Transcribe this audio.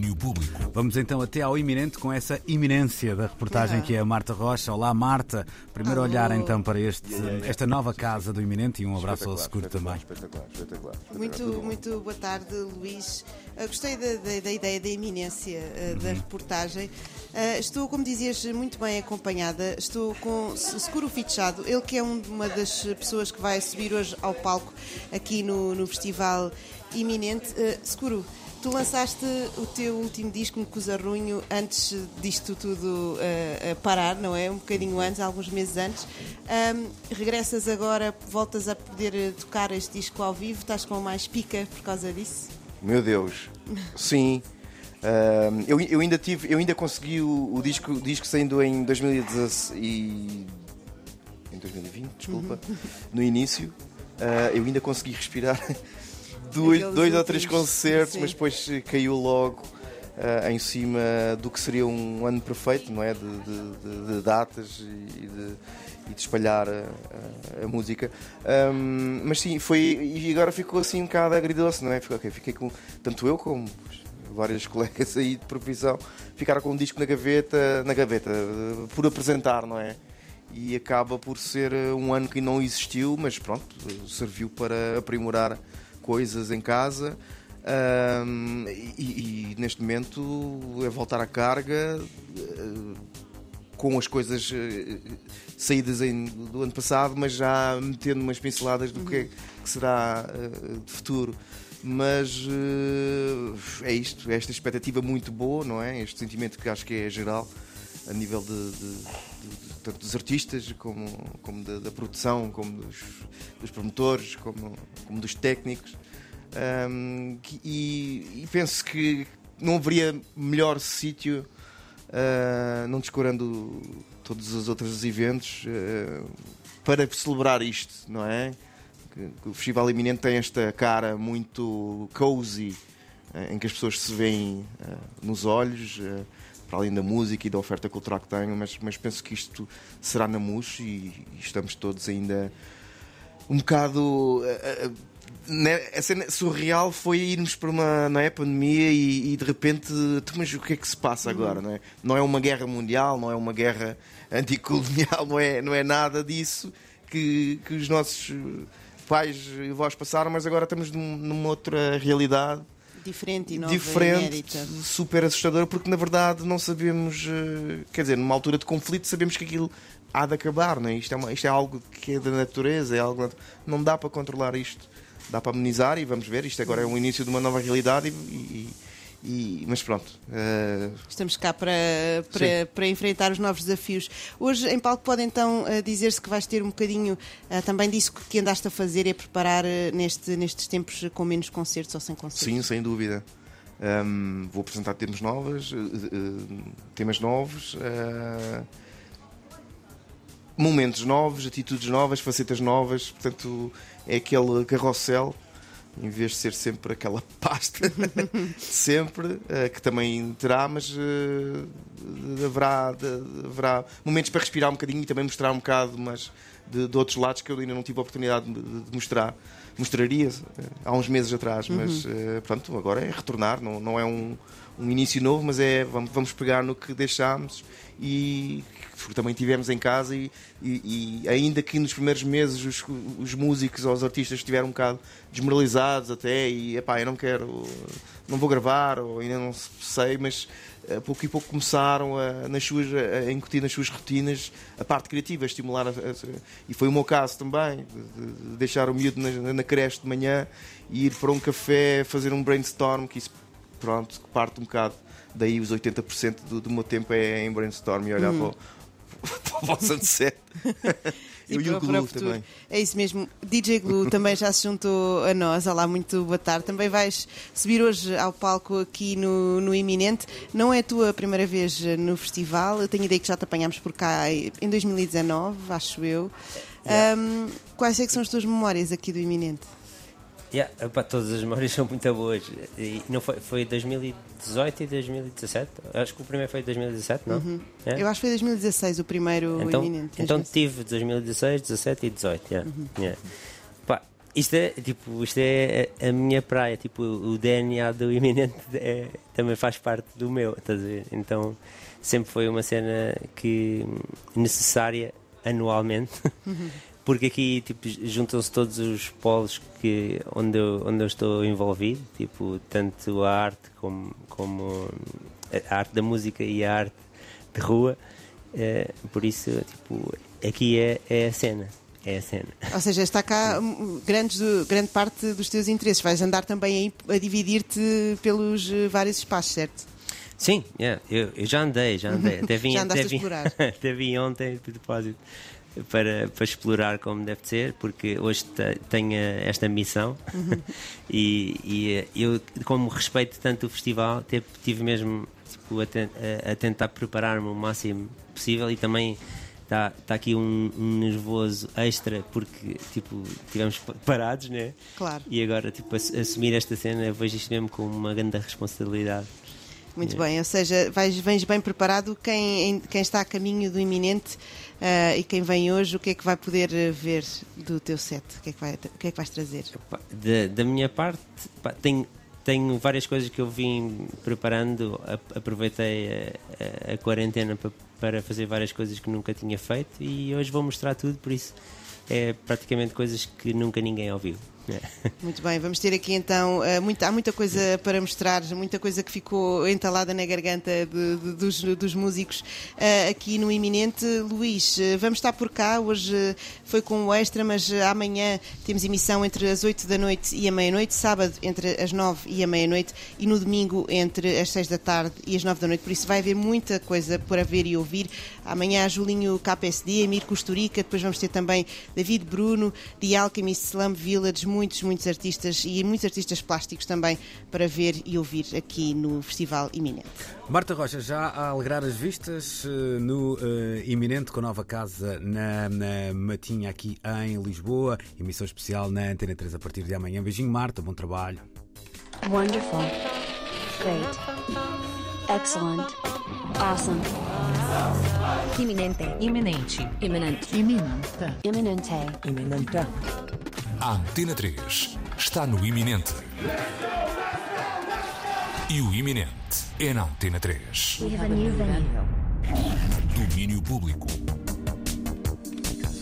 domínio público. Vamos então até ao iminente com essa iminência da reportagem Ah. que é a Marta Rocha. Olá, Marta. Primeiro Alô. olhar então para este, esta nova casa do iminente e um abraço ao seguro também. Espetacular, espetacular. espetacular. Muito, muito boa tarde, Luís. Ah, gostei da, da- da ideia da iminência ah, da reportagem. Estou, como dizias, muito bem acompanhada. Estou com Seguro Fichado, ele que é um- uma das pessoas que vai subir hoje ao palco aqui no, no Festival Iminente. Ah, Seguro, tu lançaste o teu último disco, no Cusarrunho, antes disto tudo ah, parar, não é? Um bocadinho antes, alguns meses antes. Ahm, regressas agora, voltas a poder eh, tocar este disco ao vivo, estás com mais pica por causa disso? Meu Deus. Sim. Ahm, eu, eu ainda tive, eu ainda consegui o, o disco, o disco saindo em 2016 e em 2020, desculpa, no início, ah, eu ainda consegui respirar dois, dois ou três concertos, sim. mas depois eh, caiu logo ah, em cima do que seria um ano perfeito, não é? De, de- de- de datas e de, e de espalhar a, a- a música. Ahm, mas sim, foi. E agora ficou assim um bocado agridoce, não é? Ficou, ok, fiquei com. Tanto eu como vários colegas aí de profissão ficaram com um disco na gaveta, na gaveta, eh, por apresentar, não é? E acaba por ser eh, um ano que não existiu, mas pronto, eh, serviu para aprimorar coisas em casa. Ahm, e, e neste momento é voltar à carga eh, com as coisas eh, saídas em- do ano passado, mas já metendo umas pinceladas do que, é que será eh, de futuro. Mas é isto, é esta expectativa muito boa, não é? Este sentimento que acho que é geral a nível de, de- de- tanto dos artistas como, como da, da produção, como dos, dos promotores, como, como dos técnicos. Ahm, que- e, e penso que não haveria melhor sítio, ah, não descurando todos os outros eventos, ah, para celebrar isto, não é? Que, o Festival Iminente tem esta cara muito cozy, ah, em que as pessoas se veem nos olhos, para além da música e da oferta cultural que tenho, mas, mas penso que isto será na MUS e, e estamos todos ainda um bocado. eh, eh, né, a cena surreal foi irmos para uma não é, pandemia e, e de repente, tu, mas o que é que se passa agora? Não é? não é uma guerra mundial, não é uma guerra anticolonial, não é, não é nada disso que, que os nossos pais e avós passaram, mas agora estamos num- numa outra realidade Diferente e nova, diferente, inédita. super assustadora, porque na verdade não sabemos, eh, quer dizer, numa altura de conflito sabemos que aquilo há de acabar, não é? Isto é, uma- isto é algo que é da natureza, é algo não dá para controlar isto, dá para amenizar e vamos ver, isto agora é o início de uma nova realidade e, e- e- mas pronto, eh, Estamos cá para, para, para enfrentar os novos desafios. Hoje, em palco, pode então eh, dizer-se que vais ter um bocadinho eh, também disso que andaste a fazer e a preparar neste, nestes tempos com menos concertos ou sem concertos. sim, sem dúvida. Ahm, vou apresentar temas novos, eh, eh, temas novos, momentos novos, atitudes novas, facetas novas, portanto é aquele carrossel em vez de ser sempre aquela pasta sempre eh, que também terá, mas eh, haverá, de- haverá momentos para respirar um bocadinho e também mostrar um bocado mas de, de outros lados que eu ainda não tive a oportunidade de, de mostrar. Mostraria eh, há uns meses atrás mas eh, pronto, agora é retornar não, não é um, um início novo mas é vamos, vamos pegar no que deixámos e também tivemos em casa e, e- e ainda que nos primeiros meses os, os músicos ou os artistas estiveram um bocado desmoralizados até e epá, eu não quero não vou gravar ou ainda não sei mas a pouco e pouco começaram a, nas suas, a incutir nas suas rotinas a parte criativa, a estimular a- a- e foi o meu caso também de, de deixar o miúdo na, na creche de manhã e ir para um café fazer um brainstorm que isso pronto, que parte um bocado daí os 80% do, do meu tempo é em brainstorm e olhar para, o, para o sunset E e o Glue também É isso mesmo. DJ Glue também já se juntou a nós. Olá, muito boa tarde. Também vais subir hoje ao palco aqui no, no Iminente. Não é a tua primeira vez no festival. Eu tenho a ideia que já te apanhámos por cá em 2019, acho eu. Ahm, quais é são as tuas memórias aqui do Iminente? Yeah, epá, todas as memórias são muito boas. E não foi, foi 2018 e 2017? Acho que o primeiro foi 2017, não? É? Eu acho que foi 2016 o primeiro então, Iminente. então 2016. tive 2016, 17 e 18. Yeah. Yeah. Pá, isto é, tipo, isto é a, minha praia, tipo, o DNA do iminente é, também faz parte do meu, estás a ver? Então sempre foi uma cena que necessária anualmente. Porque aqui tipo, juntam-se todos os polos que, onde, eu, onde eu estou envolvido, tipo, tanto a arte como, como a arte da música e a arte de rua. É, por isso, tipo, aqui é, é a cena. É a cena. Ou seja, está cá grandes, grande parte dos teus interesses. Vais andar também a dividir-te pelos eh, vários espaços, certo? Sim, yeah, eu, eu, já andei, já andei. Até vim, já até vim, até vim ontem, de propósito, para, para explorar como deve ser, porque hoje tenho esta missão. Uhum. e, e, eu, como respeito tanto o festival, tive mesmo tipo, a, a tentar preparar-me o máximo possível e também está tá aqui um, um, nervoso extra porque tipo tivemos parados né? Claro. E agora tipo assumir esta cena vejo isto mesmo como uma grande responsabilidade muito bem, ou seja, vais, vens bem preparado. Quem, quem está a caminho do iminente uh, e quem vem hoje, o que é que vai poder eh, ver do teu set? O que é que, vai, o que, é que vais trazer? Da, da minha parte, pá, tenho, tenho várias coisas que eu vim preparando. Aproveitei a, a, a quarentena para, para fazer várias coisas que nunca tinha feito e hoje vou mostrar tudo, por isso é praticamente coisas que nunca ninguém ouviu. Muito bem, vamos ter aqui então, muita, há muita coisa para mostrar, muita coisa que ficou entalada na garganta de, de, dos, dos, músicos uh, aqui no Iminente. Luís, uh, vamos estar por cá, hoje foi com o extra, mas amanhã temos emissão entre as 8 da noite e a meia-noite, sábado entre as 9 e a meia-noite e no domingo entre as 6 da tarde e as 9 da noite, por isso vai haver muita coisa para ver e ouvir. Amanhã Julinho KPSD, Amir Costurica, depois vamos ter também David Bruno, The Alchemist Slum Village, muitos, muitos artistas e muitos artistas plásticos também para ver e ouvir aqui no Festival Iminente. Marta Rocha, já a alegrar as vistas eh, no uh, Iminente com a nova casa na, na Matinha aqui em Lisboa, emissão especial na Antena 3 a partir de amanhã. Beijinho, Marta, bom trabalho. Wonderful. Great. Excellent. Awesome. Iminente. Iminente. Iminente. Iminente. Iminente. Iminente. A Antena 3 está no iminente. E o iminente é na Antena 3. Domínio público.